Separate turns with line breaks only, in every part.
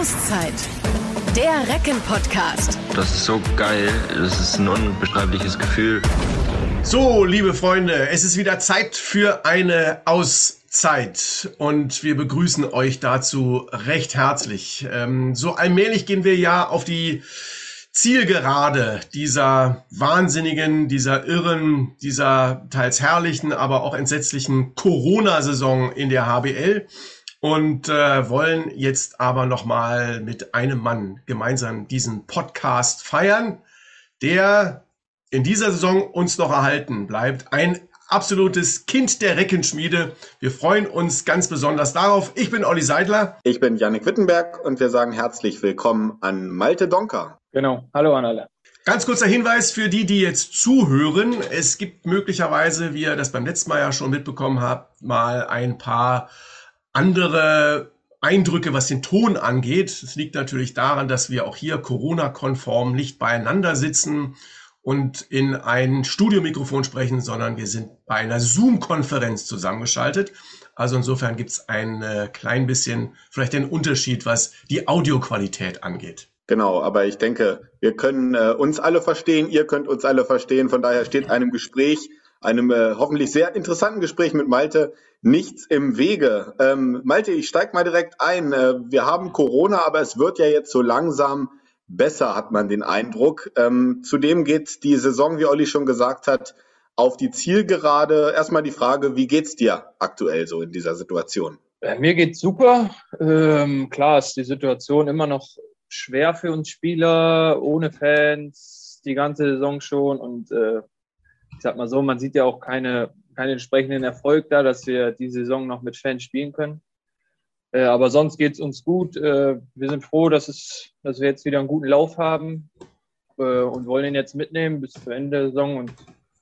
Auszeit. Der Recken-Podcast.
Das ist so geil. Das ist ein unbeschreibliches Gefühl.
So, liebe Freunde, es ist wieder Zeit für eine Auszeit und wir begrüßen euch dazu recht herzlich. Ähm, so allmählich gehen wir ja auf die Zielgerade dieser wahnsinnigen, dieser irren, dieser teils herrlichen, aber auch entsetzlichen Corona-Saison in der HBL und äh, wollen jetzt aber noch mal mit einem Mann gemeinsam diesen Podcast feiern, der in dieser Saison uns noch erhalten bleibt. Ein absolutes Kind der Reckenschmiede. Wir freuen uns ganz besonders darauf. Ich bin Olli Seidler.
Ich bin Janik Wittenberg und wir sagen herzlich willkommen an Malte Donker.
Genau. Hallo an alle.
Ganz kurzer Hinweis für die, die jetzt zuhören. Es gibt möglicherweise, wie ihr das beim letzten Mal ja schon mitbekommen habt, mal ein paar andere Eindrücke, was den Ton angeht. Es liegt natürlich daran, dass wir auch hier Corona-konform nicht beieinander sitzen und in ein Studiomikrofon sprechen, sondern wir sind bei einer Zoom-Konferenz zusammengeschaltet. Also insofern gibt es ein äh, klein bisschen vielleicht den Unterschied, was die Audioqualität angeht.
Genau, aber ich denke, wir können äh, uns alle verstehen, ihr könnt uns alle verstehen. Von daher steht einem Gespräch einem äh, hoffentlich sehr interessanten Gespräch mit Malte nichts im Wege. Ähm, Malte, ich steige mal direkt ein. Äh, wir haben Corona, aber es wird ja jetzt so langsam besser, hat man den Eindruck. Ähm, zudem geht die Saison, wie Olli schon gesagt hat, auf die Zielgerade. Erstmal die Frage, wie geht's dir aktuell so in dieser Situation?
Äh, mir geht's super. Ähm, klar ist die Situation immer noch schwer für uns Spieler, ohne Fans, die ganze Saison schon und äh, ich sag mal so, man sieht ja auch keine, keinen entsprechenden Erfolg da, dass wir die Saison noch mit Fans spielen können. Äh, aber sonst geht es uns gut. Äh, wir sind froh, dass, es, dass wir jetzt wieder einen guten Lauf haben äh, und wollen ihn jetzt mitnehmen bis zu Ende der Saison und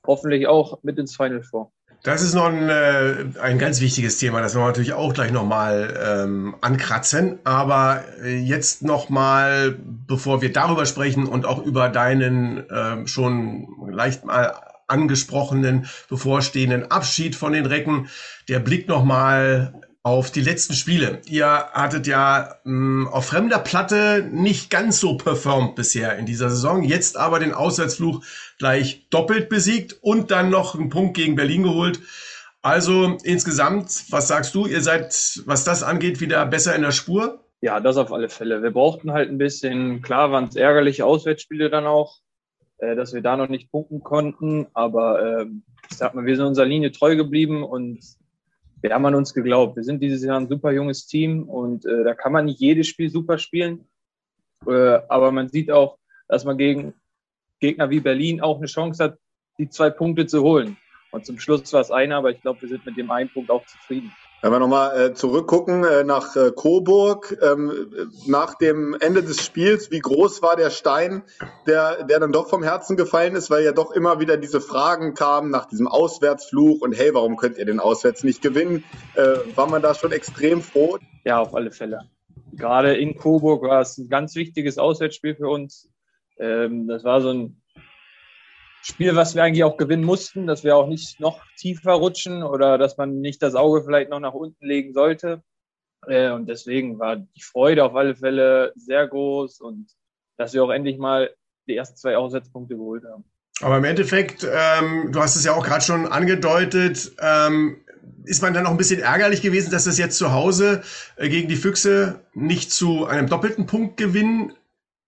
hoffentlich auch mit ins Final vor.
Das ist noch ein, äh, ein ganz wichtiges Thema, das wir natürlich auch gleich nochmal ähm, ankratzen. Aber äh, jetzt nochmal, bevor wir darüber sprechen und auch über deinen äh, schon leicht mal angesprochenen bevorstehenden Abschied von den Recken. Der Blick nochmal auf die letzten Spiele. Ihr hattet ja mh, hm, auf fremder Platte nicht ganz so performt bisher in dieser Saison. Jetzt aber den Auswärtsfluch gleich doppelt besiegt und dann noch einen Punkt gegen Berlin geholt. Also insgesamt, was sagst du? Ihr seid, was das angeht, wieder besser in der Spur?
Ja, das auf alle Fälle. Wir brauchten halt ein bisschen, klar waren es ärgerliche Auswärtsspiele dann auch, äh, dass wir da noch nicht punkten konnten. Aber äh, ich sag mal, wir sind unserer Linie treu geblieben und wir haben an uns geglaubt. Wir sind dieses Jahr ein super junges Team und äh, da kann man nicht jedes Spiel super spielen. Äh, aber man sieht auch, dass man gegen Gegner wie Berlin auch eine Chance hat, die zwei Punkte zu holen. Und zum Schluss war es einer, aber ich glaube, wir sind mit dem einen Punkt auch zufrieden.
Wenn wir nochmal äh, zurückgucken äh, nach äh, Coburg, ähm, nach dem Ende des Spiels, wie groß war der Stein, der, der dann doch vom Herzen gefallen ist, weil ja doch immer wieder diese Fragen kamen nach diesem Auswärtsfluch und hey, warum könnt ihr den Auswärts nicht gewinnen? Äh, war man da schon extrem froh?
Ja, auf alle Fälle. Gerade in Coburg war es ein ganz wichtiges Auswärtsspiel für uns. Ähm, das war so ein Spiel, was wir eigentlich auch gewinnen mussten, dass wir auch nicht noch tiefer rutschen oder dass man nicht das Auge vielleicht noch nach unten legen sollte. Äh, und deswegen war die Freude auf alle Fälle sehr groß und dass wir auch endlich mal die ersten zwei Aussetzpunkte geholt haben.
Aber im Endeffekt, ähm, du hast es ja auch gerade schon angedeutet, ähm, ist man dann auch ein bisschen ärgerlich gewesen, dass das jetzt zu Hause äh, gegen die Füchse nicht zu einem doppelten Punktgewinn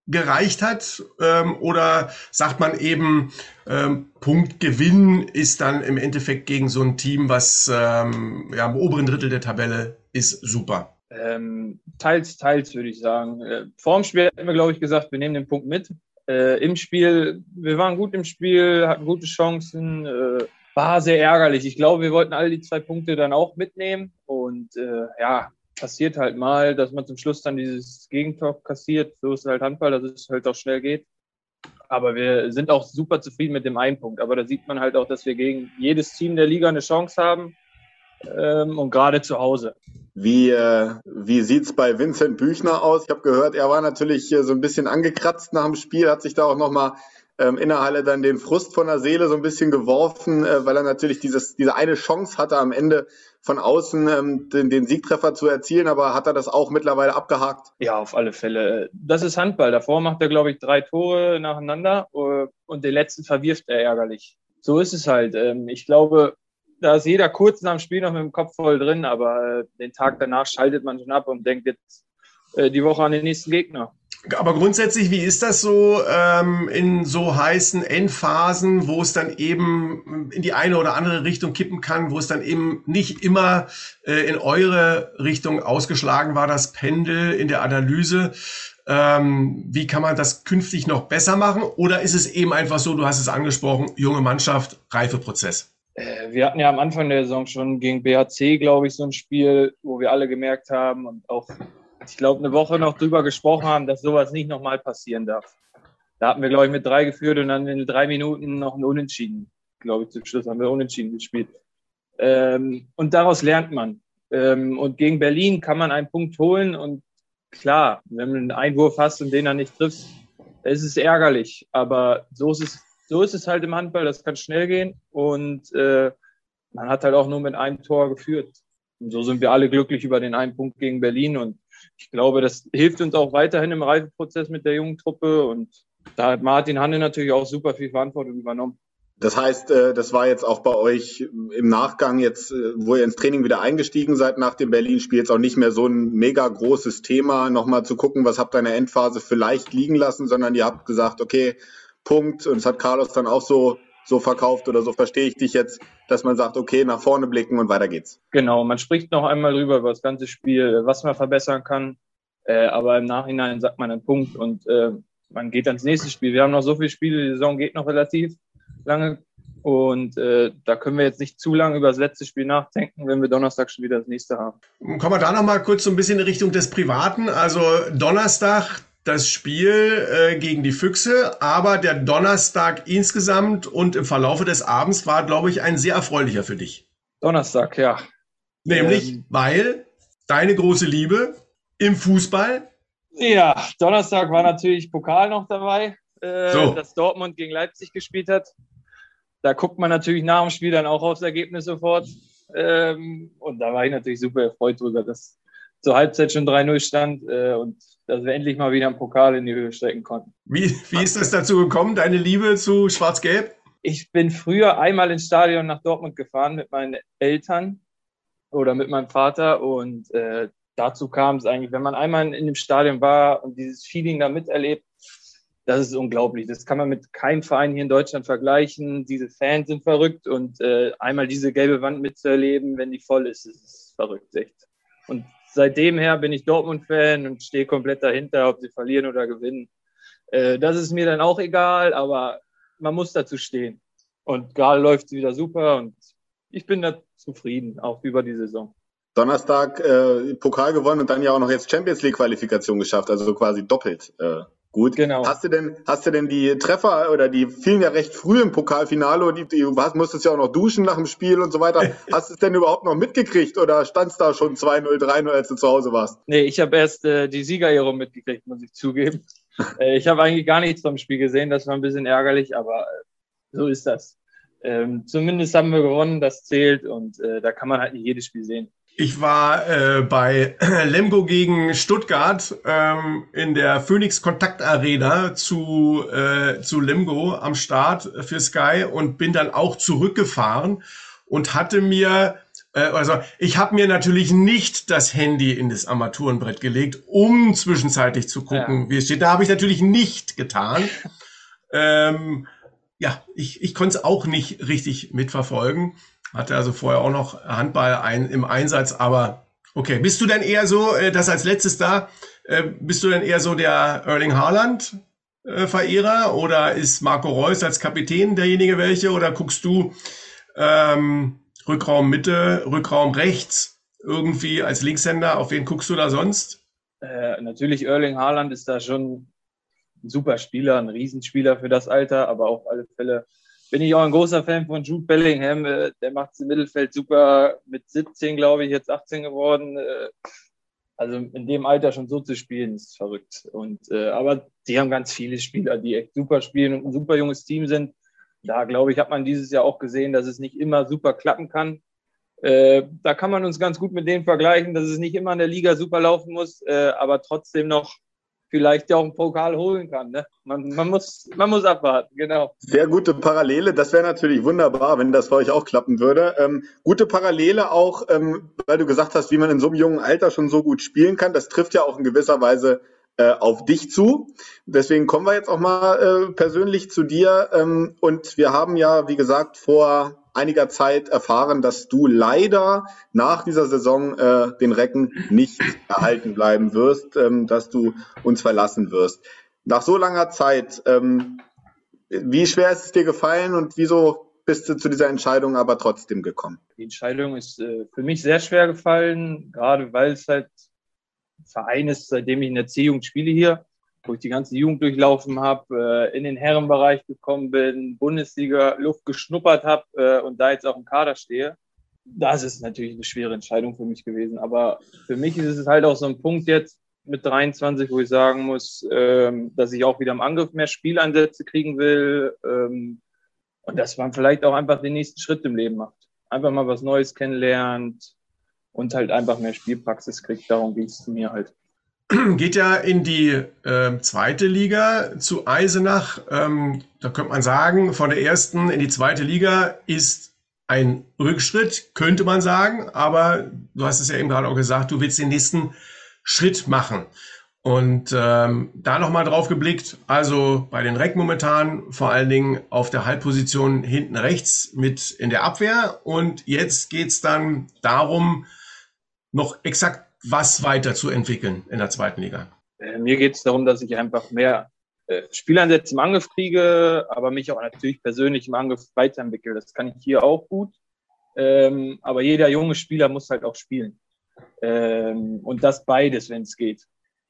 gereicht hat? Ähm, oder sagt man eben, ähm, Punktgewinn ist dann im Endeffekt gegen so ein Team, was ähm, ja, im oberen Drittel der Tabelle ist, super?
Ähm, teils, teils würde ich sagen. Äh, vor dem Spiel hatten wir, glaube ich, gesagt, wir nehmen den Punkt mit. Äh, Im Spiel, wir waren gut im Spiel, hatten gute Chancen, äh, war sehr ärgerlich. Ich glaube, wir wollten alle die zwei Punkte dann auch mitnehmen. Und äh, ja, passiert halt mal, dass man zum Schluss dann dieses Gegentor kassiert. So ist halt Handball, dass es halt auch schnell geht. Aber wir sind auch super zufrieden mit dem einen Punkt. Aber da sieht man halt auch, dass wir gegen jedes Team der Liga eine Chance haben. Ähm, und gerade zu Hause.
Wie, äh, wie sieht es bei Vincent Büchner aus? Ich habe gehört, er war natürlich äh, so ein bisschen angekratzt nach dem Spiel, hat sich da auch nochmal ähm, in der Halle dann den Frust von der Seele so ein bisschen geworfen, äh, weil er natürlich dieses, diese eine Chance hatte am Ende, von außen ähm, den, den Siegtreffer zu erzielen, aber hat er das auch mittlerweile abgehakt?
Ja, auf alle Fälle. Das ist Handball. Davor macht er, glaube ich, drei Tore nacheinander äh, und den letzten verwirft er ärgerlich. So ist es halt. Ähm, ich glaube, da ist jeder kurz nach dem Spiel noch mit dem Kopf voll drin, aber äh, den Tag danach schaltet man schon ab und denkt jetzt äh, die Woche an den nächsten Gegner.
Aber grundsätzlich, wie ist das so ähm, in so heißen Endphasen, wo es dann eben in die eine oder andere Richtung kippen kann, wo es dann eben nicht immer äh, in eure Richtung ausgeschlagen war, das Pendel in der Analyse? Ähm, wie kann man das künftig noch besser machen? Oder ist es eben einfach so, du hast es angesprochen, junge Mannschaft, Reifeprozess?
Äh, wir hatten ja am Anfang der Saison schon gegen BHC, glaube ich, so ein Spiel, wo wir alle gemerkt haben und auch ich glaube, eine Woche noch drüber gesprochen haben, dass sowas nicht nochmal passieren darf. Da hatten wir, glaube ich, mit drei geführt und dann in drei Minuten noch ein Unentschieden. Glaube ich, zum Schluss haben wir Unentschieden gespielt. Ähm, und daraus lernt man. Ähm, und gegen Berlin kann man einen Punkt holen und klar, wenn du einen Einwurf hast und den dann nicht triffst, ist es ärgerlich. Aber so ist es, so ist es halt im Handball, das kann schnell gehen und äh, man hat halt auch nur mit einem Tor geführt. Und so sind wir alle glücklich über den einen Punkt gegen Berlin und ich glaube, das hilft uns auch weiterhin im Reifeprozess mit der jungen Truppe und da hat Martin Hanne natürlich auch super viel Verantwortung übernommen.
Das heißt, äh, das war jetzt auch bei euch im Nachgang jetzt, äh, wo ihr ins Training wieder eingestiegen seid nach dem Berlin-Spiel, jetzt auch nicht mehr so ein mega großes Thema, nochmal zu gucken, was habt ihr in der Endphase vielleicht liegen lassen, sondern ihr habt gesagt, okay, Punkt. Und das hat Carlos dann auch so so verkauft oder so verstehe ich dich jetzt, dass man sagt, okay, nach vorne blicken und weiter geht's.
Genau, man spricht noch einmal drüber über das ganze Spiel, was man verbessern kann, äh, aber im Nachhinein sagt man einen Punkt und äh, man geht ans nächste Spiel. Wir haben noch so viele Spiele, die Saison geht noch relativ lange und äh, da können wir jetzt nicht zu lange über das letzte Spiel nachdenken, wenn wir Donnerstag schon wieder das nächste haben.
Kommen wir da noch mal kurz so ein bisschen in Richtung des Privaten. Also Donnerstag, das Spiel äh, gegen die Füchse, aber der Donnerstag insgesamt und im Verlaufe des Abends war, glaube ich, ein sehr erfreulicher für dich.
Donnerstag, ja.
Nämlich, ähm, weil deine große Liebe im Fußball.
Ja, Donnerstag war natürlich Pokal noch dabei, äh, so. dass Dortmund gegen Leipzig gespielt hat. Da guckt man natürlich nach dem Spiel dann auch aufs Ergebnis sofort. Ähm, und da war ich natürlich super erfreut drüber, dass zur Halbzeit schon 3-0 stand äh, und dass wir endlich mal wieder einen Pokal in die Höhe strecken konnten.
Wie, wie ist es dazu gekommen, deine Liebe zu Schwarz-Gelb?
Ich bin früher einmal ins Stadion nach Dortmund gefahren mit meinen Eltern oder mit meinem Vater und äh, dazu kam es eigentlich, wenn man einmal in dem Stadion war und dieses Feeling da miterlebt, das ist unglaublich. Das kann man mit keinem Verein hier in Deutschland vergleichen. Diese Fans sind verrückt und äh, einmal diese gelbe Wand mitzuerleben, wenn die voll ist, ist verrückt, echt. Und seitdem her bin ich Dortmund-Fan und stehe komplett dahinter, ob sie verlieren oder gewinnen. Äh, das ist mir dann auch egal, aber man muss dazu stehen. Und gerade läuft es wieder super und ich bin da zufrieden, auch über die Saison.
Donnerstag äh, Pokal gewonnen und dann ja auch noch jetzt Champions League Qualifikation geschafft, also quasi doppelt. Äh, Gut. Genau. Hast du denn, hast du denn die Treffer oder die fielen ja recht früh im Pokalfinale und die, du musstest ja auch noch duschen nach dem Spiel und so weiter. hast du es denn überhaupt noch mitgekriegt oder stand es da schon 2-0, 3-0, als du zu Hause warst?
Nee, ich habe erst äh, die Siegerehrung mitgekriegt, muss ich zugeben. äh, ich habe eigentlich gar nichts vom Spiel gesehen, das war ein bisschen ärgerlich, aber äh, so ist das. Ähm, zumindest haben wir gewonnen, das zählt und äh, da kann man halt nicht jedes Spiel sehen.
Ich war äh, bei Lemgo gegen Stuttgart ähm, in der Phoenix Kontakt Arena zu, äh, zu Lemgo am Start für Sky und bin dann auch zurückgefahren und hatte mir äh, also ich habe mir natürlich nicht das Handy in das Armaturenbrett gelegt, um zwischenzeitlich zu gucken, ja. wie es steht. Da habe ich natürlich nicht getan. ähm, ja, ich, ich konnte es auch nicht richtig mitverfolgen. Hatte also vorher auch noch Handball ein, im Einsatz, aber okay. Bist du denn eher so, äh, das als letztes da, äh, bist du denn eher so der Erling Haaland äh, Verehrer oder ist Marco Reus als Kapitän derjenige welche oder guckst du ähm, Rückraum Mitte, Rückraum rechts irgendwie als Linkshänder? Auf wen guckst du da sonst?
Äh, natürlich Erling Haaland ist da schon ein super Spieler, ein Riesenspieler für das Alter, aber auf alle Fälle bin ich auch ein großer Fan von Jude Bellingham. Äh, der macht es im Mittelfeld super. Mit 17, glaube ich, jetzt 18 geworden. Äh, also in dem Alter schon so zu spielen, ist verrückt. Und, äh, aber die haben ganz viele Spieler, die echt super spielen und ein super junges Team sind. Da, glaube ich, hat man dieses Jahr auch gesehen, dass es nicht immer super klappen kann. Da kann man uns ganz gut mit denen vergleichen, dass es nicht immer in der Liga super laufen muss, aber trotzdem noch vielleicht ja auch einen Pokal holen kann. Ne? Man, man, muss, man muss abwarten, genau.
Sehr gute Parallele. Das wäre natürlich wunderbar, wenn das für euch auch klappen würde. Ähm, gute Parallele auch, ähm, weil du gesagt hast, wie man in so einem jungen Alter schon so gut spielen kann. Das trifft ja auch in gewisser Weise äh, auf dich zu. Deswegen kommen wir jetzt auch mal äh, persönlich zu dir. Ähm, und wir haben ja, wie gesagt, vor einiger Zeit erfahren, dass du leider nach dieser Saison äh, den Recken nicht erhalten bleiben wirst, ähm, dass du uns verlassen wirst. Nach so langer Zeit, ähm, wie schwer ist es dir gefallen und wieso bist du zu dieser Entscheidung aber trotzdem gekommen?
Die Entscheidung ist äh, für mich sehr schwer gefallen, gerade weil es halt ein Verein ist, seitdem ich in der C-Jugend spiele hier wo ich die ganze Jugend durchlaufen habe, äh, in den Herrenbereich gekommen bin, Bundesliga Luft geschnuppert habe äh, und da jetzt auch im Kader stehe. Das ist natürlich eine schwere Entscheidung für mich gewesen. Aber für mich ist es halt auch so ein Punkt jetzt mit 23, wo ich sagen muss, ähm, dass ich auch wieder im Angriff mehr Spieleinsätze kriegen will ähm, und dass man vielleicht auch einfach den nächsten Schritt im Leben macht. Einfach mal was Neues kennenlernt und halt einfach mehr Spielpraxis kriegt. Darum ging es mir halt.
geht ja in die äh, zweite Liga zu Eisenach. Ähm, da könnte man sagen, von der ersten in die zweite Liga ist ein Rückschritt, könnte man sagen. Aber du hast es ja eben gerade auch gesagt, du willst den nächsten Schritt machen. Und ähm, da nochmal drauf geblickt, also bei den Reck momentan vor allen Dingen auf der Halbposition hinten rechts mit in der Abwehr. Und jetzt geht's dann darum, noch exakt was weiterzuentwickeln in der zweiten Liga?
Äh, mir geht es darum, dass ich einfach mehr äh, Spieleinsätze im Angriff kriege, aber mich auch natürlich persönlich im Angriff weiterentwickle. Das kann ich hier auch gut. Ähm, aber jeder junge Spieler muss halt auch spielen. Ähm, und das beides, wenn es geht.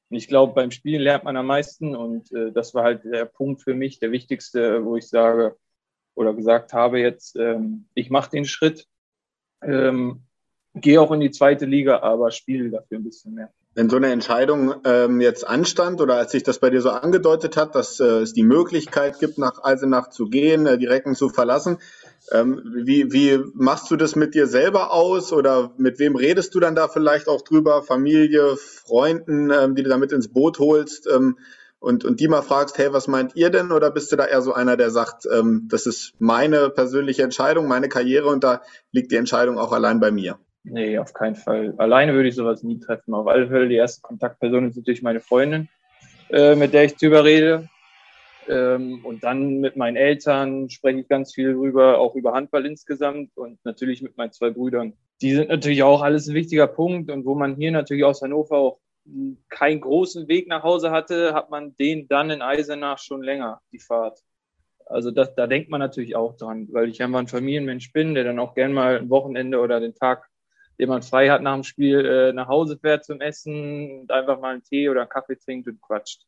Und ich glaube, beim Spielen lernt man am meisten und äh, das war halt der Punkt für mich, der wichtigste, wo ich sage oder gesagt habe jetzt, ähm, ich mache den Schritt. Gehe auch in die zweite Liga, aber spiele dafür ein bisschen mehr.
Wenn so eine Entscheidung ähm, jetzt anstand oder als sich das bei dir so angedeutet hat, dass äh, es die Möglichkeit gibt, nach Eisenach zu gehen, äh, die Recken zu verlassen, ähm, wie, wie machst du das mit dir selber aus oder mit wem redest du dann da vielleicht auch drüber? Familie, Freunden, ähm, die du da mit ins Boot holst ähm, und, und die mal fragst, hey, was meint ihr denn? Oder bist du da eher so einer, der sagt, ähm, das ist meine persönliche Entscheidung, meine Karriere und da liegt die Entscheidung auch allein bei mir?
Nee, auf keinen Fall. Alleine würde ich sowas nie treffen. Auf alle Fälle die erste Kontaktperson ist natürlich meine Freundin, äh, mit der ich drüber rede. Ähm, und dann mit meinen Eltern spreche ich ganz viel drüber, auch über Handball insgesamt und natürlich mit meinen zwei Brüdern. Die sind natürlich auch alles ein wichtiger Punkt und wo man hier natürlich aus Hannover auch keinen großen Weg nach Hause hatte, hat man den dann in Eisenach schon länger, die Fahrt. Also das, da denkt man natürlich auch dran, weil ich einfach ein Familienmensch bin, der dann auch gern mal ein Wochenende oder den Tag den man frei hat nach dem Spiel, äh, nach Hause fährt zum Essen und einfach mal einen Tee oder einen Kaffee trinkt und quatscht.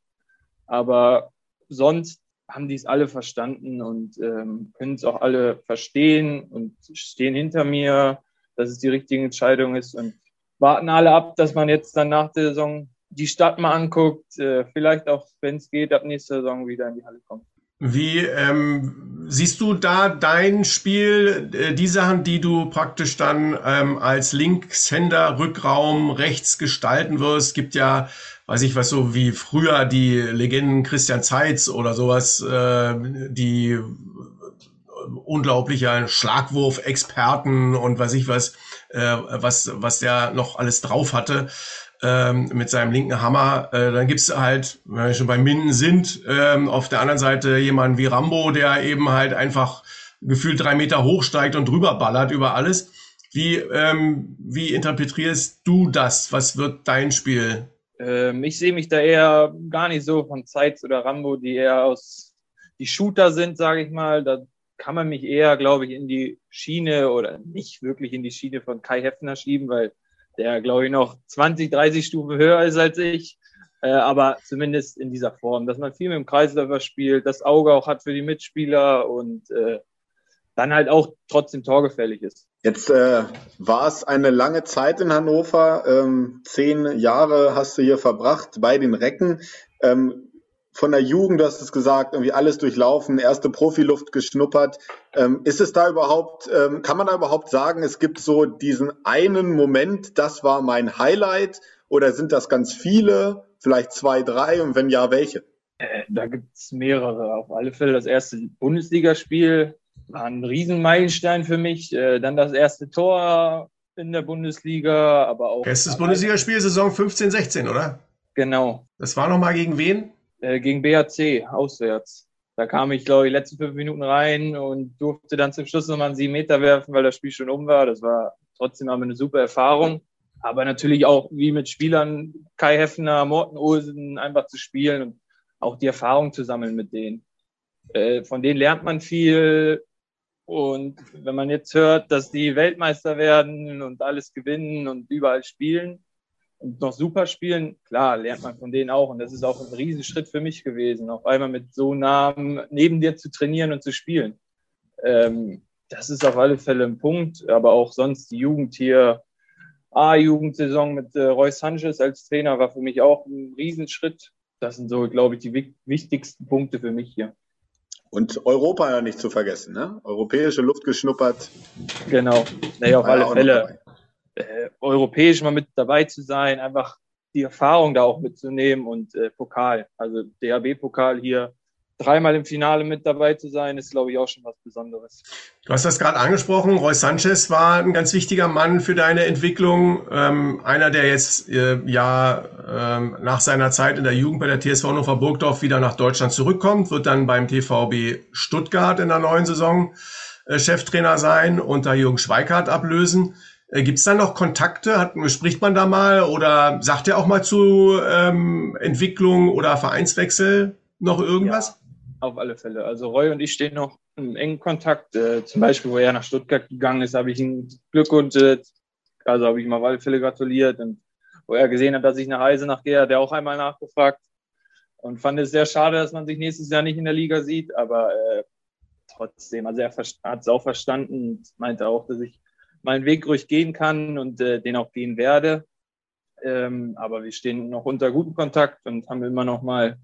Aber sonst haben die es alle verstanden und ähm, können es auch alle verstehen und stehen hinter mir, dass es die richtige Entscheidung ist und warten alle ab, dass man jetzt dann nach der Saison die Stadt mal anguckt, äh, vielleicht auch, wenn es geht, ab nächster Saison wieder in die Halle kommt.
Wie ähm, siehst du da dein Spiel, äh, die Sachen, die du praktisch dann ähm, als Linkshänder Rückraum rechts gestalten wirst? Gibt ja, weiß ich was, so wie früher die Legenden Christian Zeitz oder sowas, äh, die unglaublicher Schlagwurf-Experten und weiß ich was, äh, was, was der noch alles drauf hatte ähm, mit seinem linken Hammer. Äh, dann gibt's halt, wenn wir schon bei Minden sind, ähm, auf der anderen Seite jemanden wie Rambo, der eben halt einfach gefühlt drei Meter hochsteigt und drüber ballert über alles. Wie, ähm, wie interpretierst du das? Was wird dein Spiel?
Ähm, ich sehe mich da eher gar nicht so von Zeitz oder Rambo, die eher aus die Shooter sind, sage ich mal. Da kann man mich eher, glaube ich, in die Schiene oder nicht wirklich in die Schiene von Kai Heffner schieben, weil der, glaube ich, noch 20, 30 Stufen höher ist als ich. Äh, aber zumindest in dieser Form, dass man viel mit dem Kreisläufer spielt, das Auge auch hat für die Mitspieler und äh, dann halt auch trotzdem torgefällig ist.
Jetzt äh, war es eine lange Zeit in Hannover. Ähm, zehn Jahre hast du hier verbracht bei den Recken. Ähm, von der Jugend, du hast es gesagt, irgendwie alles durchlaufen, erste Profiluft geschnuppert. Ähm, ist es da überhaupt, ähm, kann man da überhaupt sagen, es gibt so diesen einen Moment, das war mein Highlight oder sind das ganz viele, vielleicht zwei, drei und wenn ja, welche?
Äh, da gibt es mehrere. Auf alle Fälle das erste Bundesligaspiel war ein Riesenmeilenstein für mich. Äh, dann das erste Tor in der Bundesliga, aber auch.
Erstes Bundesligaspiel Saison 15, 16, oder?
Genau.
Das war nochmal gegen wen?
Äh, gegen BAC, auswärts. Da kam ich, glaube ich, letzten fünf Minuten rein und durfte dann zum Schluss nochmal einen sieben Meter werfen, weil das Spiel schon um war. Das war trotzdem aber eine super Erfahrung. Aber natürlich auch wie mit Spielern Kai Heffner, Morten Olsen einfach zu spielen und auch die Erfahrung zu sammeln mit denen. Äh, von denen lernt man viel. Und wenn man jetzt hört, dass die Weltmeister werden und alles gewinnen und überall spielen und noch super spielen, klar, lernt man von denen auch. Und das ist auch ein Riesenschritt für mich gewesen, auf einmal mit so Namen neben dir zu trainieren und zu spielen. Ähm, das ist auf alle Fälle ein Punkt. Aber auch sonst die Jugend hier, A-Jugendsaison mit äh, Roy Sanchez als Trainer war für mich auch ein Riesenschritt. Das sind so, glaube ich, die wichtigsten Punkte für mich hier.
Und Europa ja nicht zu vergessen, ne? Europäische Luft geschnuppert.
Genau. Naja, auf alle Fälle. Äh, europäisch mal mit dabei zu sein, einfach die Erfahrung da auch mitzunehmen und äh, Pokal. Also DHB-Pokal hier dreimal im Finale mit dabei zu sein, ist, glaube ich, auch schon was Besonderes.
Du hast das gerade angesprochen. Roy Sanchez war ein ganz wichtiger Mann für deine Entwicklung. Ähm, einer, der jetzt äh, ja ähm, nach seiner Zeit in der Jugend bei der TSV Hannover Burgdorf wieder nach Deutschland zurückkommt, wird dann beim TVB Stuttgart in der neuen Saison äh, Cheftrainer sein und da Jürgen Schweikart ablösen. Äh, Gibt es da noch Kontakte? Hat, spricht man da mal oder sagt er auch mal zu ähm, Entwicklung oder Vereinswechsel noch irgendwas?
Ja. Auf alle Fälle. Also Roy und ich stehen noch im engen Kontakt. Äh, zum Beispiel, wo er nach Stuttgart gegangen ist, habe ich ihm Glückwunsch, äh, also habe ich ihm auf alle Fälle gratuliert. Und wo er gesehen hat, dass ich nach Heise nachgehe, hat er auch einmal nachgefragt. Und fand es sehr schade, dass man sich nächstes Jahr nicht in der Liga sieht. Aber äh, trotzdem, also er hat es auch verstanden und meinte auch, dass ich meinen Weg ruhig gehen kann und äh, den auch gehen werde. Ähm, aber wir stehen noch unter gutem Kontakt und haben immer noch mal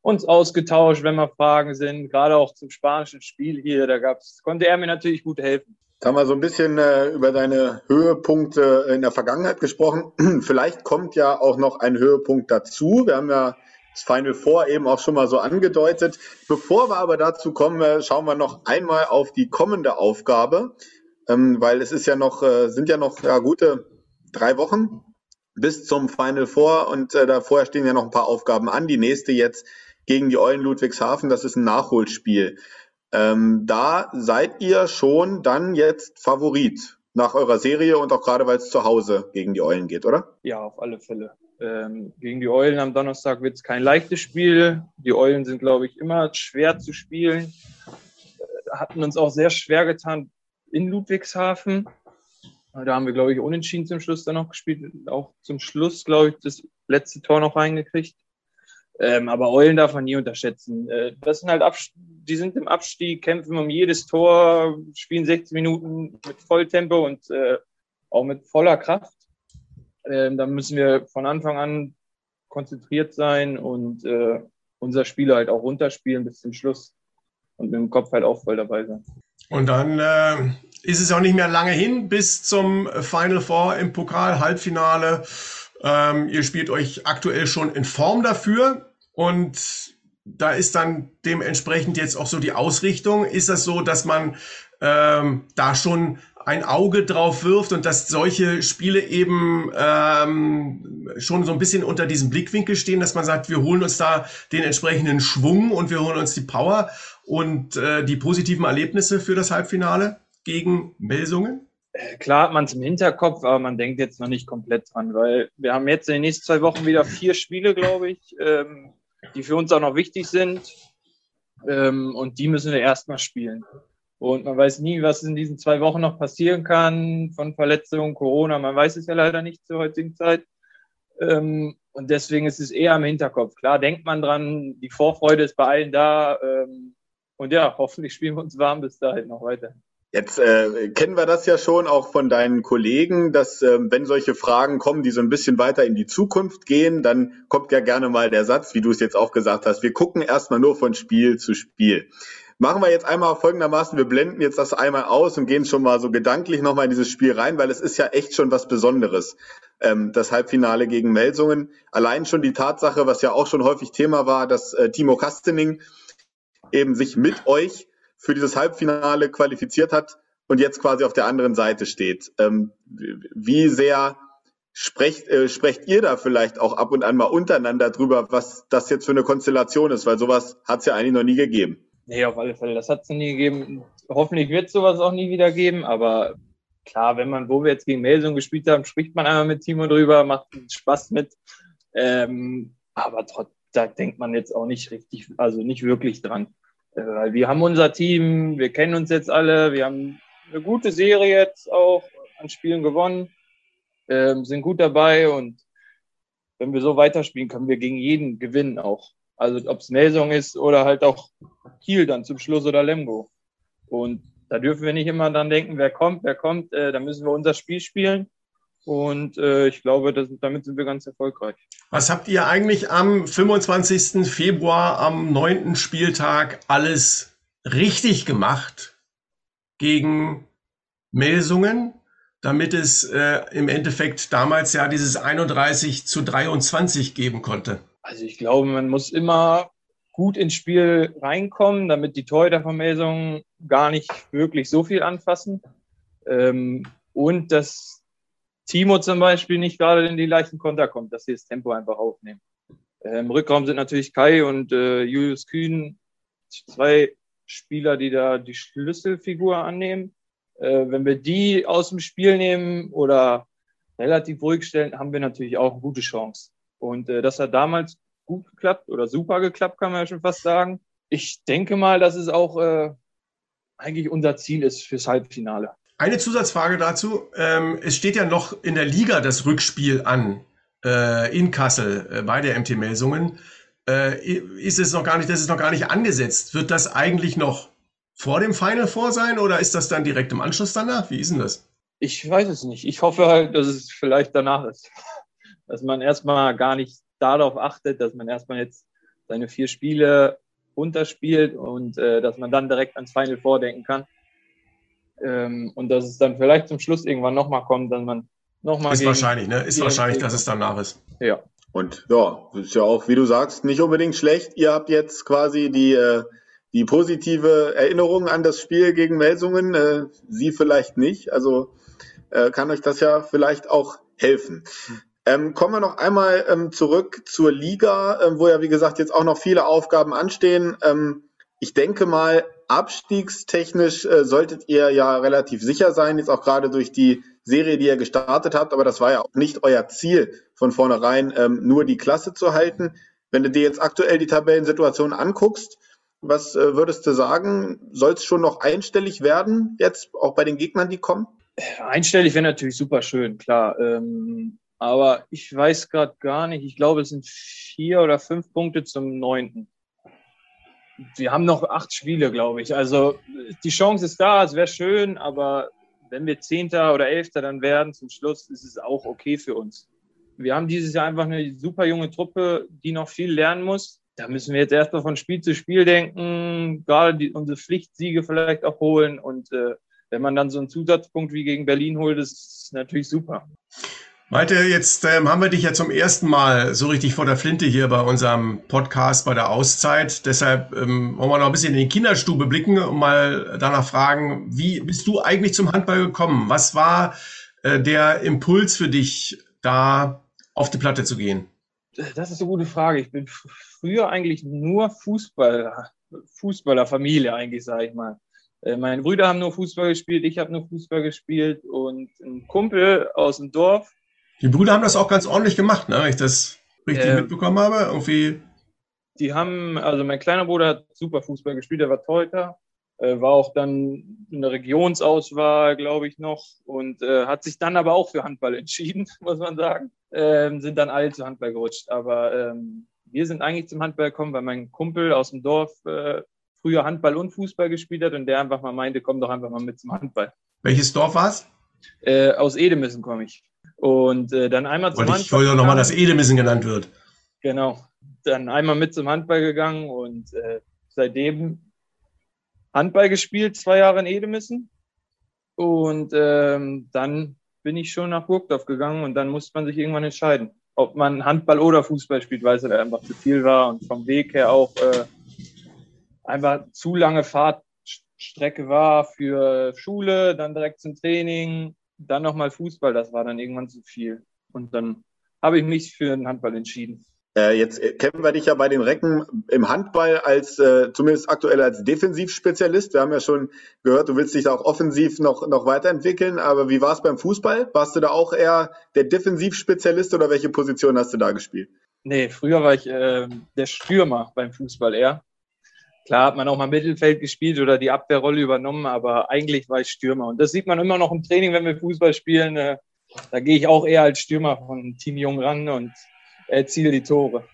uns ausgetauscht, wenn mal Fragen sind, gerade auch zum spanischen Spiel hier. Da gab's, konnte er mir natürlich gut helfen.
Da haben wir so ein bisschen äh, über deine Höhepunkte in der Vergangenheit gesprochen. Vielleicht kommt ja auch noch ein Höhepunkt dazu. Wir haben ja das Final Four eben auch schon mal so angedeutet. Bevor wir aber dazu kommen, äh, schauen wir noch einmal auf die kommende Aufgabe, ähm, weil es ist ja noch, äh, sind ja noch ja, gute drei Wochen bis zum Final Four und äh, da vorher stehen ja noch ein paar Aufgaben an. Die nächste jetzt gegen die Eulen Ludwigshafen. Das ist ein Nachholspiel. Ähm, da seid ihr schon dann jetzt Favorit nach eurer Serie und auch gerade, weil es zu Hause gegen die Eulen geht, oder?
Ja, auf alle Fälle. Ähm, gegen die Eulen am Donnerstag wird es kein leichtes Spiel. Die Eulen sind, glaube ich, immer schwer zu spielen. Äh, hatten uns auch sehr schwer getan in Ludwigshafen. Da haben wir, glaube ich, unentschieden zum Schluss dann noch gespielt. Auch zum Schluss, glaube ich, das letzte Tor noch reingekriegt. Ähm, aber Eulen darf man nie unterschätzen. Äh, das sind halt Abst die sind im Abstieg, kämpfen um jedes Tor, spielen 60 Minuten mit Volltempo und äh, auch mit voller Kraft. Ähm, da müssen wir von Anfang an konzentriert sein und äh, unser Spiel halt auch runterspielen bis zum Schluss und mit dem Kopf halt auch voll dabei sein.
Und dann äh, ist es auch nicht mehr lange hin bis zum Final Four im Pokal, Halbfinale. Ähm, ihr spielt euch aktuell schon in Form dafür und da ist dann dementsprechend jetzt auch so die Ausrichtung. Ist das so, dass man ähm, da schon ein Auge drauf wirft und dass solche Spiele eben ähm, schon so ein bisschen unter diesem Blickwinkel stehen, dass man sagt, wir holen uns da den entsprechenden Schwung und wir holen uns die Power und äh, die positiven Erlebnisse für das Halbfinale gegen Melsungen?
Äh, klar hat man es im Hinterkopf, aber man denkt jetzt noch nicht komplett dran, weil wir haben jetzt in den nächsten zwei Wochen wieder vier Spiele, glaube ich, ähm, die für uns auch noch wichtig sind. Ähm, und die müssen wir erstmal spielen. Und man weiß nie, was in diesen zwei Wochen noch passieren kann von Verletzungen, Corona. Man weiß es ja leider nicht zur heutigen Zeit. Ähm, und deswegen ist es eher im Hinterkopf. Klar denkt man dran, die Vorfreude ist bei allen da. Ähm, und ja, hoffentlich spielen wir uns warm bis dahin noch weiter.
Jetzt äh, kennen wir das ja schon auch von deinen Kollegen, dass äh, wenn solche Fragen kommen, die so ein bisschen weiter in die Zukunft gehen, dann kommt ja gerne mal der Satz, wie du es jetzt auch gesagt hast, wir gucken erstmal nur von Spiel zu Spiel. Machen wir jetzt einmal folgendermaßen, wir blenden jetzt das einmal aus und gehen schon mal so gedanklich nochmal in dieses Spiel rein, weil es ist ja echt schon was Besonderes, ähm, das Halbfinale gegen Melsungen. Allein schon die Tatsache, was ja auch schon häufig Thema war, dass äh, Timo Kastening eben sich mit euch für dieses Halbfinale qualifiziert hat und jetzt quasi auf der anderen Seite steht. Ähm, wie sehr sprecht, äh, sprecht ihr da vielleicht auch ab und an mal untereinander drüber, was das jetzt für eine Konstellation ist? Weil sowas hat es ja eigentlich noch nie gegeben.
Nee, auf alle Fälle, das hat es nie gegeben. Hoffentlich wird es sowas auch nie wieder geben, aber klar, wenn man, wo wir jetzt gegen Melsung gespielt haben, spricht man einmal mit Timo drüber, macht Spaß mit. Ähm, aber trotzdem, da denkt man jetzt auch nicht richtig, also nicht wirklich dran. Äh, wir haben unser Team, wir kennen uns jetzt alle, wir haben eine gute Serie jetzt auch an Spielen gewonnen, ähm, sind gut dabei und wenn wir so weiterspielen, können wir gegen jeden gewinnen auch. Also ob es Melsung ist oder halt auch Kiel dann zum Schluss oder Lemgo. Und da dürfen wir nicht immer dann denken, wer kommt, wer kommt, äh, da müssen wir unser Spiel spielen. Und äh, ich glaube, das, damit sind wir ganz erfolgreich.
Was habt ihr eigentlich am 25. Februar, am neunten Spieltag, alles richtig gemacht gegen Melsungen, damit es äh, im Endeffekt damals ja dieses 31 zu 23 geben konnte?
Also ich glaube, man muss immer gut ins Spiel reinkommen, damit die Torhüter von Melsungen gar nicht wirklich so viel anfassen. Ähm, und dass Timo zum Beispiel nicht gerade in die leichten Konter kommt, dass sie das Tempo einfach aufnehmen. Im Rückraum sind natürlich Kai und äh, Julius Kühn zwei Spieler, die da die Schlüsselfigur annehmen. Äh, wenn wir die aus dem Spiel nehmen oder relativ ruhig stellen, haben wir natürlich auch eine gute Chance. Und äh, das hat damals gut geklappt oder super geklappt, kann man ja schon fast sagen. Ich denke mal, dass es auch äh, eigentlich unser Ziel ist fürs Halbfinale.
Eine Zusatzfrage dazu. Ähm, es steht ja noch in der Liga das Rückspiel an äh, in Kassel äh, bei der MT Melsungen. Äh, ist es noch gar nicht, das ist noch gar nicht angesetzt. Wird das eigentlich noch vor dem Final Four sein oder ist das dann direkt im Anschluss danach? Wie ist denn das?
Ich weiß es nicht. Ich hoffe halt, dass es vielleicht danach ist. Dass man erstmal gar nicht darauf achtet, dass man erstmal jetzt seine vier Spiele runterspielt und äh, dass man dann direkt ans Final Four denken kann. Ähm, und dass es dann vielleicht zum Schluss irgendwann nochmal kommt, dass man nochmal.
Ist wahrscheinlich, ne? Ist wahrscheinlich, dass es danach ist.
Ja.
Und ja, ist ja auch, wie du sagst, nicht unbedingt schlecht. Ihr habt jetzt quasi die, äh, die positive Erinnerung an das Spiel gegen Melsungen, äh, sie vielleicht nicht. Also äh, kann euch das ja vielleicht auch helfen. Ähm, kommen wir noch einmal ähm, zurück zur Liga, ähm, wo ja, wie gesagt, jetzt auch noch viele Aufgaben anstehen. Ähm, ich denke mal, abstiegstechnisch äh, solltet ihr ja relativ sicher sein, jetzt auch gerade durch die Serie, die ihr gestartet habt, aber das war ja auch nicht euer Ziel von vornherein, ähm, nur die Klasse zu halten. Wenn du dir jetzt aktuell die Tabellensituation anguckst, was äh, würdest du sagen? Soll es schon noch einstellig werden, jetzt auch bei den Gegnern, die kommen?
Einstellig wäre natürlich super schön, klar. Ähm, aber ich weiß gerade gar nicht. Ich glaube, es sind vier oder fünf Punkte zum neunten wir haben noch acht Spiele, glaube ich. Also die Chance ist da, es wäre schön, aber wenn wir Zehnter oder Elfter dann werden zum Schluss, ist es auch okay für uns. Wir haben dieses Jahr einfach eine super junge Truppe, die noch viel lernen muss. Da müssen wir jetzt erstmal von Spiel zu Spiel denken, gerade die, unsere Pflichtsiege vielleicht auch holen. Und äh, wenn man dann so einen Zusatzpunkt wie gegen Berlin holt, ist es natürlich super.
Malte, jetzt ähm, haben wir dich ja zum ersten Mal so richtig vor der Flinte hier bei unserem Podcast bei der Auszeit. Deshalb ähm, wollen wir noch ein bisschen in die Kinderstube blicken und mal danach fragen, wie bist du eigentlich zum Handball gekommen? Was war äh, der Impuls für dich, da auf die Platte zu gehen?
Das ist eine gute Frage. Ich bin früher eigentlich nur Fußballer, Fußballerfamilie eigentlich, sage ich mal. Äh, meine Brüder haben nur Fußball gespielt, ich habe nur Fußball gespielt und ein Kumpel aus dem Dorf,
die Brüder haben das auch ganz ordentlich gemacht, ne? wenn ich das richtig äh, mitbekommen habe. Irgendwie.
Die haben, also mein kleiner Bruder hat super Fußball gespielt, der war Teuter, äh, war auch dann in der Regionsauswahl, glaube ich, noch und äh, hat sich dann aber auch für Handball entschieden, muss man sagen. Ähm, sind dann alle zu Handball gerutscht. Aber ähm, wir sind eigentlich zum Handball gekommen, weil mein Kumpel aus dem Dorf äh, früher Handball und Fußball gespielt hat und der einfach mal meinte, komm doch einfach mal mit zum Handball.
Welches Dorf war's?
Äh, aus Edemissen komme ich. Und äh, dann einmal zum
Wollte ich wollte nochmal, dass Edemissen genannt wird.
Genau. Dann einmal mit zum Handball gegangen und äh, seitdem Handball gespielt, zwei Jahre in Edemissen. Und ähm, dann bin ich schon nach Burgdorf gegangen und dann musste man sich irgendwann entscheiden, ob man Handball oder Fußball spielt, weil es halt einfach zu viel war und vom Weg her auch äh, einfach zu lange Fahrtstrecke war für Schule, dann direkt zum Training, dann nochmal Fußball. Das war dann irgendwann zu viel. Und dann habe ich mich für den Handball entschieden.
Äh, jetzt kennen wir dich ja bei den Recken im Handball als äh, zumindest aktuell als Defensivspezialist. Wir haben ja schon gehört, du willst dich auch offensiv noch, noch weiterentwickeln. Aber wie war es beim Fußball? Warst du da auch eher der Defensivspezialist oder welche Position hast du da gespielt?
Nee, früher war ich äh, der Stürmer beim Fußball eher. Klar hat man auch mal Mittelfeld gespielt oder die Abwehrrolle übernommen, aber eigentlich war ich Stürmer. Und das sieht man immer noch im Training, wenn wir Fußball spielen. Äh, da gehe ich auch eher als Stürmer von Team Jung ran und erziele die Tore.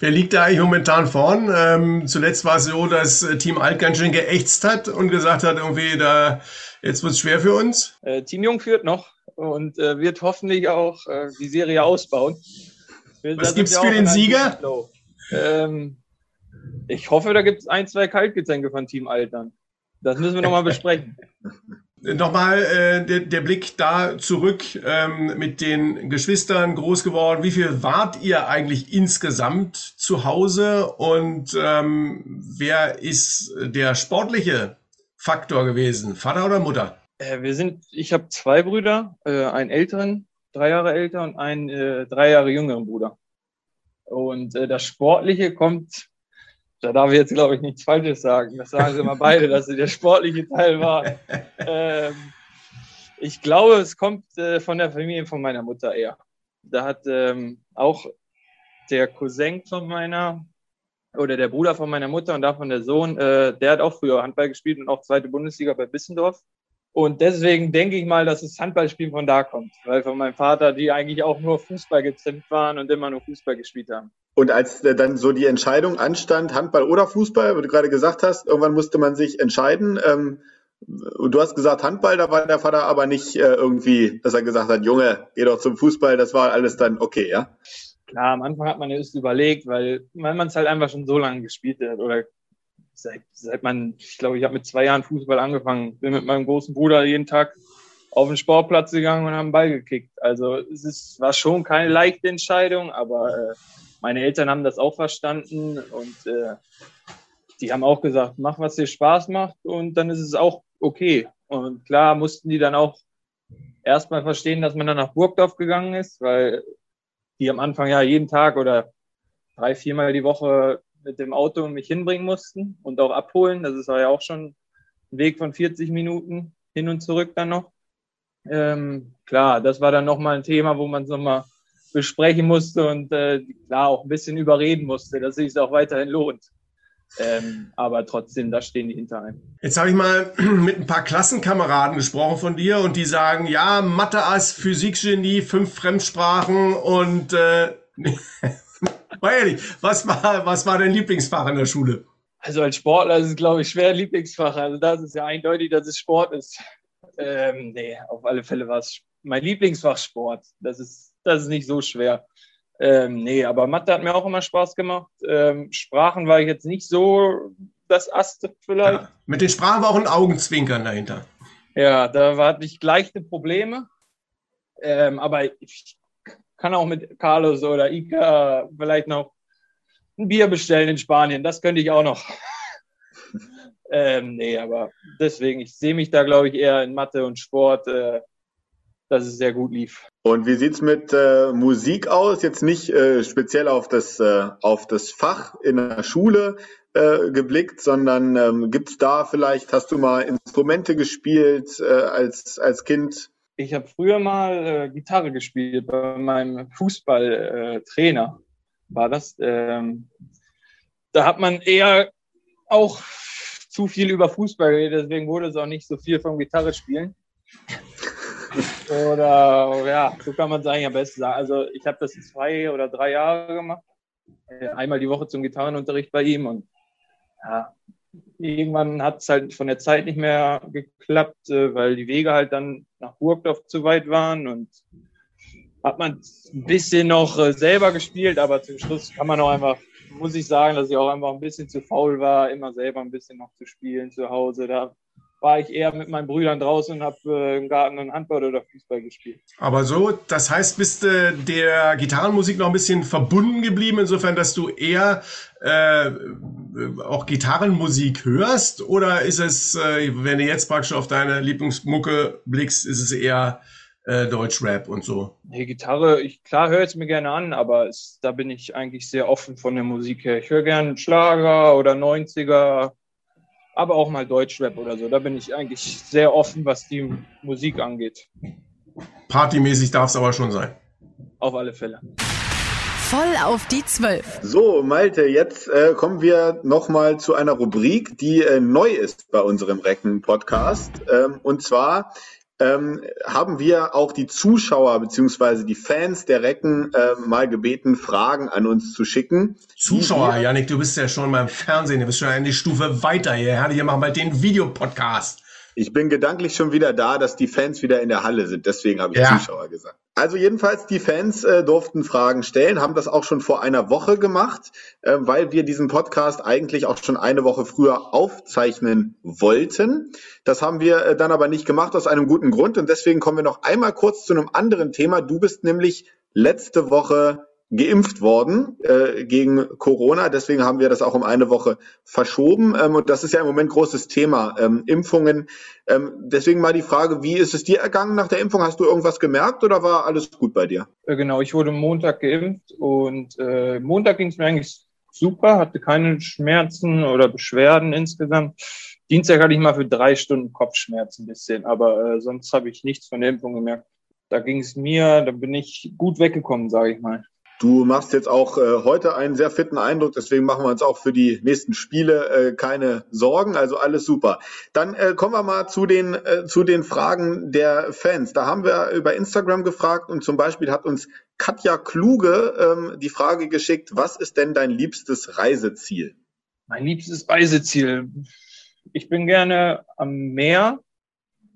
Wer liegt da eigentlich momentan vorn? Ähm, zuletzt war es so, dass äh, Team Alt ganz schön geächtzt hat und gesagt hat, irgendwie, da jetzt wird es schwer für uns.
Äh, Team Jung führt noch und äh, wird hoffentlich auch äh, die Serie ausbauen.
Was gibt es für den Sieger?
Ähm, ich hoffe, da gibt es ein, zwei Kaltgetränke von Team Altern. Das müssen wir nochmal besprechen.
Nochmal äh, der, der Blick da zurück ähm, mit den Geschwistern groß geworden. Wie viel wart ihr eigentlich insgesamt zu Hause und ähm, wer ist der sportliche Faktor gewesen? Vater oder Mutter?
Äh, wir sind, ich habe zwei Brüder, äh, einen älteren, drei Jahre älter und einen äh, drei Jahre jüngeren Bruder. Und äh, das Sportliche kommt da darf ich jetzt, glaube ich, nichts Falsches sagen. Das sagen sie mal beide, dass sie der sportliche Teil war. Ähm, ich glaube, es kommt äh, von der Familie von meiner Mutter eher. Da hat ähm, auch der Cousin von meiner oder der Bruder von meiner Mutter und davon der Sohn, äh, der hat auch früher Handball gespielt und auch zweite Bundesliga bei Bissendorf. Und deswegen denke ich mal, dass das Handballspiel von da kommt, weil von meinem Vater die eigentlich auch nur Fußball getrimmt waren und immer nur Fußball gespielt haben.
Und als dann so die Entscheidung anstand, Handball oder Fußball, wie du gerade gesagt hast, irgendwann musste man sich entscheiden. Ähm, du hast gesagt Handball, da war der Vater aber nicht äh, irgendwie, dass er gesagt hat, Junge, geh doch zum Fußball, das war alles dann okay, ja?
Klar, am Anfang hat man es überlegt, weil, weil man es halt einfach schon so lange gespielt hat oder seit, seit man, ich glaube, ich habe mit zwei Jahren Fußball angefangen, bin mit meinem großen Bruder jeden Tag auf den Sportplatz gegangen und haben Ball gekickt. Also es ist, war schon keine leichte Entscheidung, aber äh, meine Eltern haben das auch verstanden und äh, die haben auch gesagt, mach, was dir Spaß macht und dann ist es auch okay. Und klar mussten die dann auch erstmal verstehen, dass man dann nach Burgdorf gegangen ist, weil die am Anfang ja jeden Tag oder drei, viermal die Woche mit dem Auto mich hinbringen mussten und auch abholen. Das ist ja auch schon ein Weg von 40 Minuten hin und zurück dann noch. Ähm, klar, das war dann nochmal ein Thema, wo man es nochmal besprechen musste und äh, klar auch ein bisschen überreden musste, dass es sich auch weiterhin lohnt. Ähm, aber trotzdem, da stehen die hinter einem.
Jetzt habe ich mal mit ein paar Klassenkameraden gesprochen von dir und die sagen, ja, Mathe-Ass, Physikgenie, fünf Fremdsprachen und äh, ehrlich, was war, was war dein Lieblingsfach in der Schule?
Also als Sportler ist es, glaube ich, schwer Lieblingsfach. Also das ist ja eindeutig, dass es Sport ist. Ähm, nee, auf alle Fälle war es mein Lieblingsfach Sport. Das ist das ist nicht so schwer. Ähm, nee, aber Mathe hat mir auch immer Spaß gemacht. Ähm, Sprachen war ich jetzt nicht so das Ast vielleicht.
Ja, mit den Sprachen war auch ein Augenzwinkern dahinter.
Ja, da hatte ich leichte Probleme. Ähm, aber ich kann auch mit Carlos oder Ika vielleicht noch ein Bier bestellen in Spanien. Das könnte ich auch noch. ähm, nee, aber deswegen, ich sehe mich da, glaube ich, eher in Mathe und Sport. Äh, dass es sehr gut lief.
Und wie sieht's mit äh, Musik aus? Jetzt nicht äh, speziell auf das, äh, auf das Fach in der Schule äh, geblickt, sondern ähm, gibt's da vielleicht, hast du mal Instrumente gespielt äh, als, als Kind?
Ich habe früher mal äh, Gitarre gespielt bei meinem Fußballtrainer. Äh, war das? Ähm, da hat man eher auch zu viel über Fußball geredet, deswegen wurde es auch nicht so viel vom Gitarre spielen. Oder ja, so kann man es eigentlich am besten sagen. Also ich habe das zwei oder drei Jahre gemacht. Einmal die Woche zum Gitarrenunterricht bei ihm und ja, irgendwann hat es halt von der Zeit nicht mehr geklappt, äh, weil die Wege halt dann nach Burgdorf zu weit waren und hat man ein bisschen noch äh, selber gespielt, aber zum Schluss kann man auch einfach, muss ich sagen, dass ich auch einfach ein bisschen zu faul war, immer selber ein bisschen noch zu spielen zu Hause. Da war ich eher mit meinen Brüdern draußen und habe äh, im Garten einen Handball oder Fußball gespielt.
Aber so, das heißt, bist du der Gitarrenmusik noch ein bisschen verbunden geblieben, insofern, dass du eher äh, auch Gitarrenmusik hörst? Oder ist es, äh, wenn du jetzt praktisch auf deine Lieblingsmucke blickst, ist es eher äh, Deutschrap und so?
Nee, Gitarre, ich, klar höre es mir gerne an, aber es, da bin ich eigentlich sehr offen von der Musik her. Ich höre gerne Schlager oder 90er, aber auch mal Deutschrap oder so. Da bin ich eigentlich sehr offen, was die Musik angeht.
Partymäßig darf es aber schon sein.
Auf alle Fälle.
Voll auf die Zwölf.
So, Malte, jetzt äh, kommen wir nochmal zu einer Rubrik, die äh, neu ist bei unserem Recken-Podcast. Ähm, und zwar ähm, haben wir auch die Zuschauer beziehungsweise die Fans der Recken äh, mal gebeten, Fragen an uns zu schicken.
Zuschauer, Janik, du bist ja schon beim Fernsehen, du bist schon eine Stufe weiter hier. Herrlich, machen bald den Videopodcast.
Ich bin gedanklich schon wieder da, dass die Fans wieder in der Halle sind. Deswegen habe ich ja. Zuschauer gesagt. Also jedenfalls, die Fans äh, durften Fragen stellen, haben das auch schon vor einer Woche gemacht, äh, weil wir diesen Podcast eigentlich auch schon eine Woche früher aufzeichnen wollten. Das haben wir äh, dann aber nicht gemacht aus einem guten Grund und deswegen kommen wir noch einmal kurz zu einem anderen Thema. Du bist nämlich letzte Woche geimpft worden äh, gegen Corona. Deswegen haben wir das auch um eine Woche verschoben. Ähm, und das ist ja im Moment großes Thema, ähm, Impfungen. Ähm, deswegen mal die Frage, wie ist es dir ergangen nach der Impfung? Hast du irgendwas gemerkt oder war alles gut bei dir?
Äh, genau, ich wurde Montag geimpft und äh, Montag ging es mir eigentlich super, hatte keine Schmerzen oder Beschwerden insgesamt. Dienstag hatte ich mal für drei Stunden Kopfschmerzen ein bisschen, aber äh, sonst habe ich nichts von der Impfung gemerkt. Da ging es mir, da bin ich gut weggekommen, sage ich mal.
Du machst jetzt auch äh, heute einen sehr fitten Eindruck, deswegen machen wir uns auch für die nächsten Spiele äh, keine Sorgen. Also alles super. Dann äh, kommen wir mal zu den, äh, zu den Fragen der Fans. Da haben wir über Instagram gefragt und zum Beispiel hat uns Katja Kluge ähm, die Frage geschickt, was ist denn dein liebstes Reiseziel?
Mein liebstes Reiseziel. Ich bin gerne am Meer,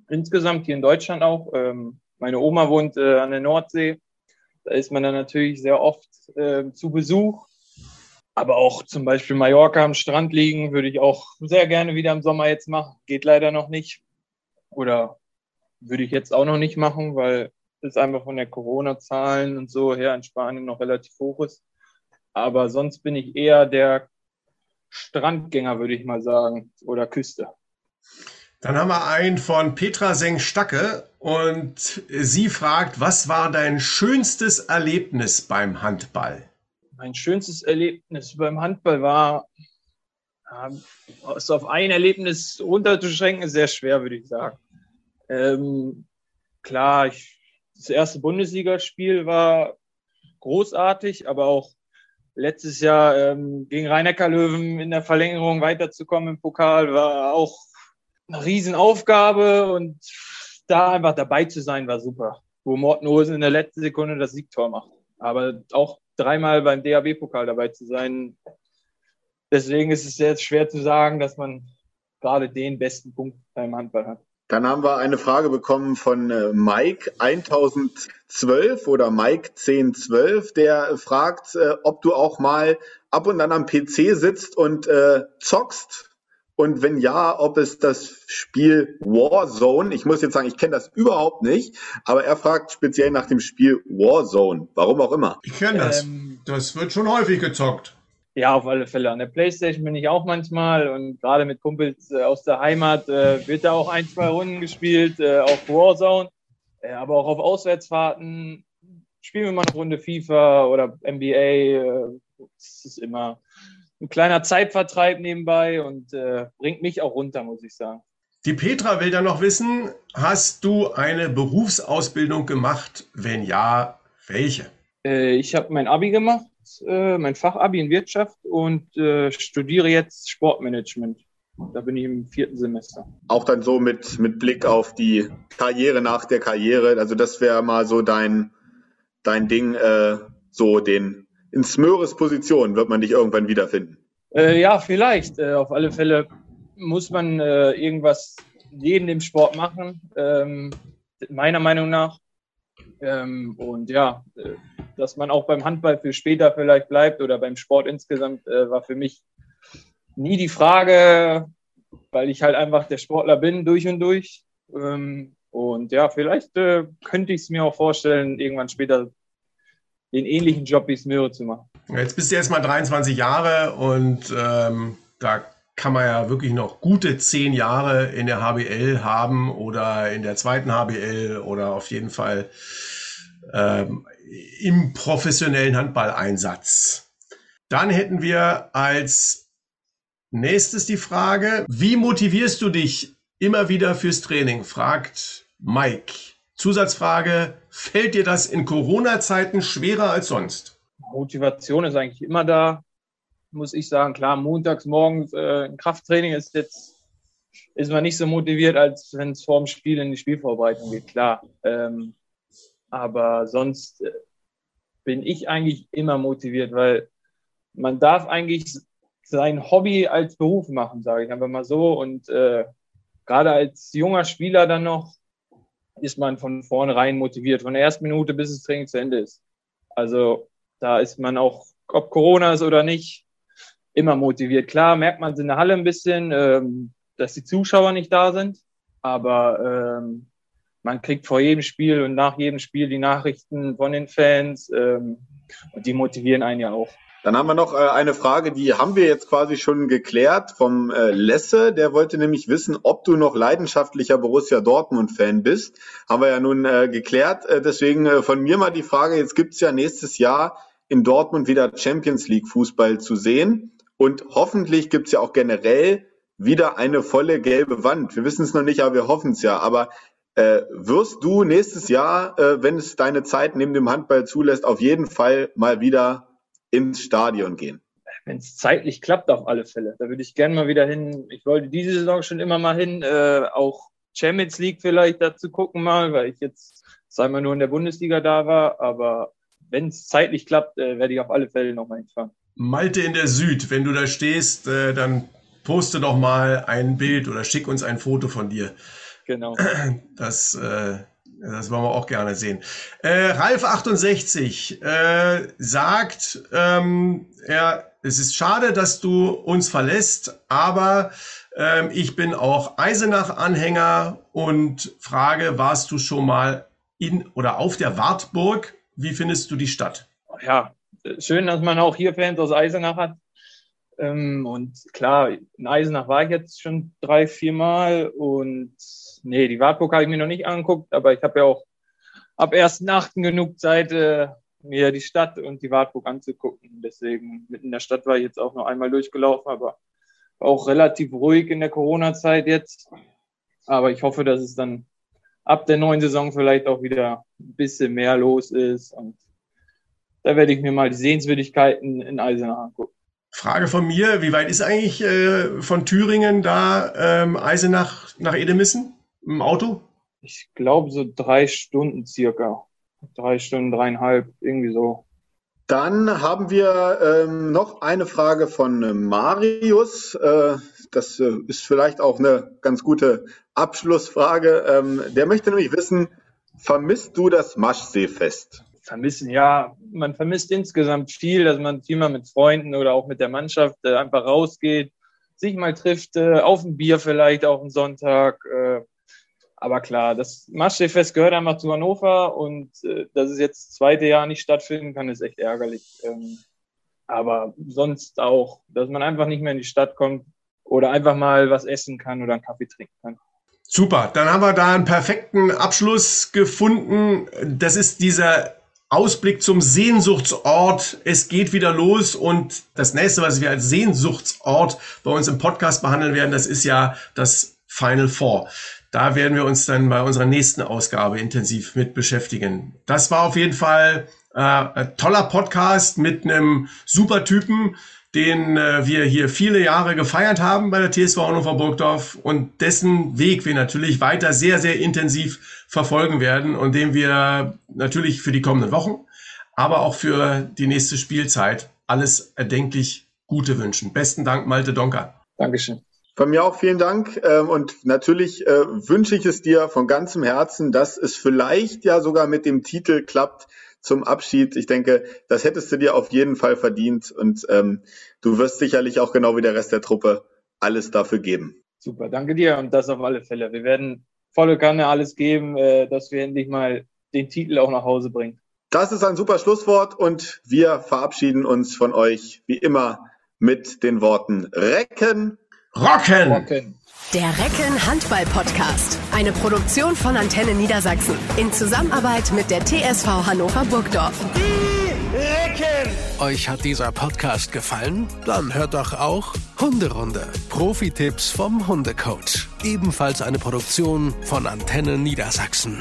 insgesamt hier in Deutschland auch. Ähm, meine Oma wohnt äh, an der Nordsee da ist man dann natürlich sehr oft äh, zu Besuch. Aber auch zum Beispiel Mallorca am Strand liegen, würde ich auch sehr gerne wieder im Sommer jetzt machen. Geht leider noch nicht. Oder würde ich jetzt auch noch nicht machen, weil es einfach von der Corona-Zahlen und so her in Spanien noch relativ hoch ist. Aber sonst bin ich eher der Strandgänger, würde ich mal sagen, oder Küste.
Dann haben wir einen von Petra Seng-Stacke und sie fragt, was war dein schönstes Erlebnis beim Handball?
Mein schönstes Erlebnis beim Handball war, es auf ein Erlebnis runterzuschränken, sehr schwer, würde ich sagen. Ähm, klar, ich, das erste Bundesligaspiel war großartig, aber auch letztes Jahr ähm, gegen rhein löwen in der Verlängerung weiterzukommen im Pokal war auch eine Riesenaufgabe und da einfach dabei zu sein, war super. Wo Morten Olsen in der letzten Sekunde das Siegtor macht. Aber auch dreimal beim DAB-Pokal dabei zu sein. Deswegen ist es jetzt schwer zu sagen, dass man gerade den besten Punkt beim Handball hat.
Dann haben wir eine Frage bekommen von äh, Mike 1012 oder Mike 1012, der fragt, äh, ob du auch mal ab und an am PC sitzt und äh, zockst und wenn ja, ob es das Spiel Warzone, ich muss jetzt sagen, ich kenne das überhaupt nicht, aber er fragt speziell nach dem Spiel Warzone, warum auch immer.
Ich kenne das. Ähm, das wird schon häufig gezockt.
Ja, auf alle Fälle. An der Playstation bin ich auch manchmal und gerade mit Kumpels äh, aus der Heimat äh, wird da auch ein, zwei Runden gespielt, äh, auf Warzone, äh, aber auch auf Auswärtsfahrten spielen wir mal eine Runde FIFA oder NBA. Äh, das ist immer ein kleiner Zeitvertreib nebenbei und äh, bringt mich auch runter, muss ich sagen.
Die Petra will dann noch wissen, hast du eine Berufsausbildung gemacht? Wenn ja, welche?
Äh, ich habe mein Abi gemacht, äh, mein Fachabi in Wirtschaft und äh, studiere jetzt Sportmanagement. Da bin ich im vierten Semester.
Auch dann so mit, mit Blick auf die Karriere nach der Karriere. Also das wäre mal so dein, dein Ding, äh, so den in Smöres Position wird man dich irgendwann wiederfinden.
Äh, ja, vielleicht. Äh, auf alle Fälle muss man äh, irgendwas neben dem Sport machen, ähm, meiner Meinung nach. Ähm, und ja, äh, dass man auch beim Handball für später vielleicht bleibt oder beim Sport insgesamt, äh, war für mich nie die Frage, weil ich halt einfach der Sportler bin, durch und durch. Ähm, und ja, vielleicht äh, könnte ich es mir auch vorstellen, irgendwann später den ähnlichen Job wie Smyre zu machen.
Jetzt bist du jetzt mal 23 Jahre und ähm, da kann man ja wirklich noch gute zehn Jahre in der HBL haben oder in der zweiten HBL oder auf jeden Fall ähm, im professionellen Handballeinsatz. Dann hätten wir als nächstes die Frage, wie motivierst du dich immer wieder fürs Training? fragt Mike. Zusatzfrage, fällt dir das in Corona-Zeiten schwerer als sonst?
Motivation ist eigentlich immer da, muss ich sagen. Klar, montags morgens äh, Krafttraining ist jetzt ist man nicht so motiviert, als wenn es vor dem Spiel in die Spielvorbereitung geht, klar. Ähm, aber sonst äh, bin ich eigentlich immer motiviert, weil man darf eigentlich sein Hobby als Beruf machen, sage ich einfach mal so. Und äh, gerade als junger Spieler dann noch ist man von vornherein motiviert, von der ersten Minute bis das Training zu Ende ist. Also da ist man auch, ob Corona ist oder nicht, immer motiviert. Klar merkt man es in der Halle ein bisschen, ähm, dass die Zuschauer nicht da sind, aber ähm, man kriegt vor jedem Spiel und nach jedem Spiel die Nachrichten von den Fans ähm, und die motivieren einen ja auch.
Dann haben wir noch äh, eine Frage, die haben wir jetzt quasi schon geklärt vom äh, Lesse. Der wollte nämlich wissen, ob du noch leidenschaftlicher Borussia Dortmund-Fan bist. Haben wir ja nun äh, geklärt. Deswegen von mir mal die Frage, jetzt gibt's ja nächstes Jahr in Dortmund wieder Champions League Fußball zu sehen. Und hoffentlich gibt's ja auch generell wieder eine volle gelbe Wand. Wir wissen es noch nicht, aber wir hoffen es ja. Aber äh, wirst du nächstes Jahr, äh, wenn es deine Zeit neben dem Handball zulässt, auf jeden Fall mal wieder ins Stadion gehen?
Wenn es zeitlich klappt, auf alle Fälle. Da würde ich gerne mal wieder hin. Ich wollte diese Saison schon immer mal hin, äh, auch Champions League vielleicht dazu gucken mal, weil ich jetzt zweimal nur in der Bundesliga da war. Aber wenn es zeitlich klappt, äh, werde ich auf alle Fälle nochmal hinfahren.
Malte in der Süd, wenn du da stehst, äh, dann poste doch mal ein Bild oder schick uns ein Foto von dir.
Genau.
Das, äh, das wollen wir auch gerne sehen. Äh, Ralf68 äh, sagt, ähm, er, es ist schade, dass du uns verlässt, aber ähm, ich bin auch Eisenach-Anhänger und frage, warst du schon mal in oder auf der Wartburg? Wie findest du die Stadt?
Ja, schön, dass man auch hier Fans aus Eisenach hat. Ähm, und klar, in Eisenach war ich jetzt schon drei, vier Mal und nee, die Wartburg habe ich mir noch nicht angeguckt, aber ich habe ja auch ab 1.8. genug Zeit, äh, mir die Stadt und die Wartburg anzugucken. Deswegen mitten in der Stadt war ich jetzt auch noch einmal durchgelaufen, aber auch relativ ruhig in der Corona-Zeit jetzt. Aber ich hoffe, dass es dann ab der neuen Saison vielleicht auch wieder ein bisschen mehr los ist und da werde ich mir mal die Sehenswürdigkeiten in Eisenach angucken.
Frage von mir, wie weit ist eigentlich äh, von Thüringen da ähm, Eisenach nach Edemissen im Auto?
Ich glaube so drei Stunden circa. Drei Stunden, dreieinhalb, irgendwie so.
Dann haben wir ähm, noch eine Frage von Marius. Äh, das äh, ist vielleicht auch eine ganz gute Abschlussfrage. Ähm, der möchte nämlich wissen, vermisst du das Maschseefest?
vermissen, ja, man vermisst insgesamt viel, dass man viel mal mit Freunden oder auch mit der Mannschaft äh, einfach rausgeht, sich mal trifft, äh, auf ein Bier vielleicht auf einen Sonntag. Aber klar, das Maschsee-Fest gehört einfach zu Hannover und äh, dass es jetzt das zweite Jahr nicht stattfinden kann, ist echt ärgerlich. Ähm, aber sonst auch, dass man einfach nicht mehr in die Stadt kommt oder einfach mal was essen kann oder einen Kaffee trinken kann.
Super, dann haben wir da einen perfekten Abschluss gefunden. Das ist dieser Ausblick zum Sehnsuchtsort. Es geht wieder los und das nächste, was wir als Sehnsuchtsort bei uns im Podcast behandeln werden, das ist ja das Final Four. Da werden wir uns dann bei unserer nächsten Ausgabe intensiv mit beschäftigen. Das war auf jeden Fall äh, ein toller Podcast mit einem super Typen, den äh, wir hier viele Jahre gefeiert haben bei der TSV Hannover Burgdorf und dessen Weg wir natürlich weiter sehr, sehr intensiv verfolgen werden und dem wir natürlich für die kommenden Wochen, aber auch für die nächste Spielzeit alles erdenklich Gute wünschen. Besten Dank, Malte Donker.
Dankeschön.
Von mir auch vielen Dank. Ähm, und natürlich äh, wünsche ich es dir von ganzem Herzen, dass es vielleicht ja sogar mit dem Titel klappt zum Abschied. Ich denke, das hättest du dir auf jeden Fall verdient. Und ähm, du wirst sicherlich auch genau wie der Rest der Truppe alles dafür geben.
Super, danke dir und das auf alle Fälle. Wir werden volle Kanne alles geben, äh, dass wir endlich mal den Titel auch nach Hause bringen.
Das ist ein super Schlusswort und wir verabschieden uns von euch wie immer mit den Worten Recken
Rocken.
Rocken.
Der Recken Handball Podcast. Eine Produktion von Antenne Niedersachsen. In Zusammenarbeit mit der TSV Hannover Burgdorf.
Euch hat dieser Podcast gefallen? Dann hört doch auch Hunderunde. Profi-Tipps vom Hundecoach. Ebenfalls eine Produktion von Antenne Niedersachsen.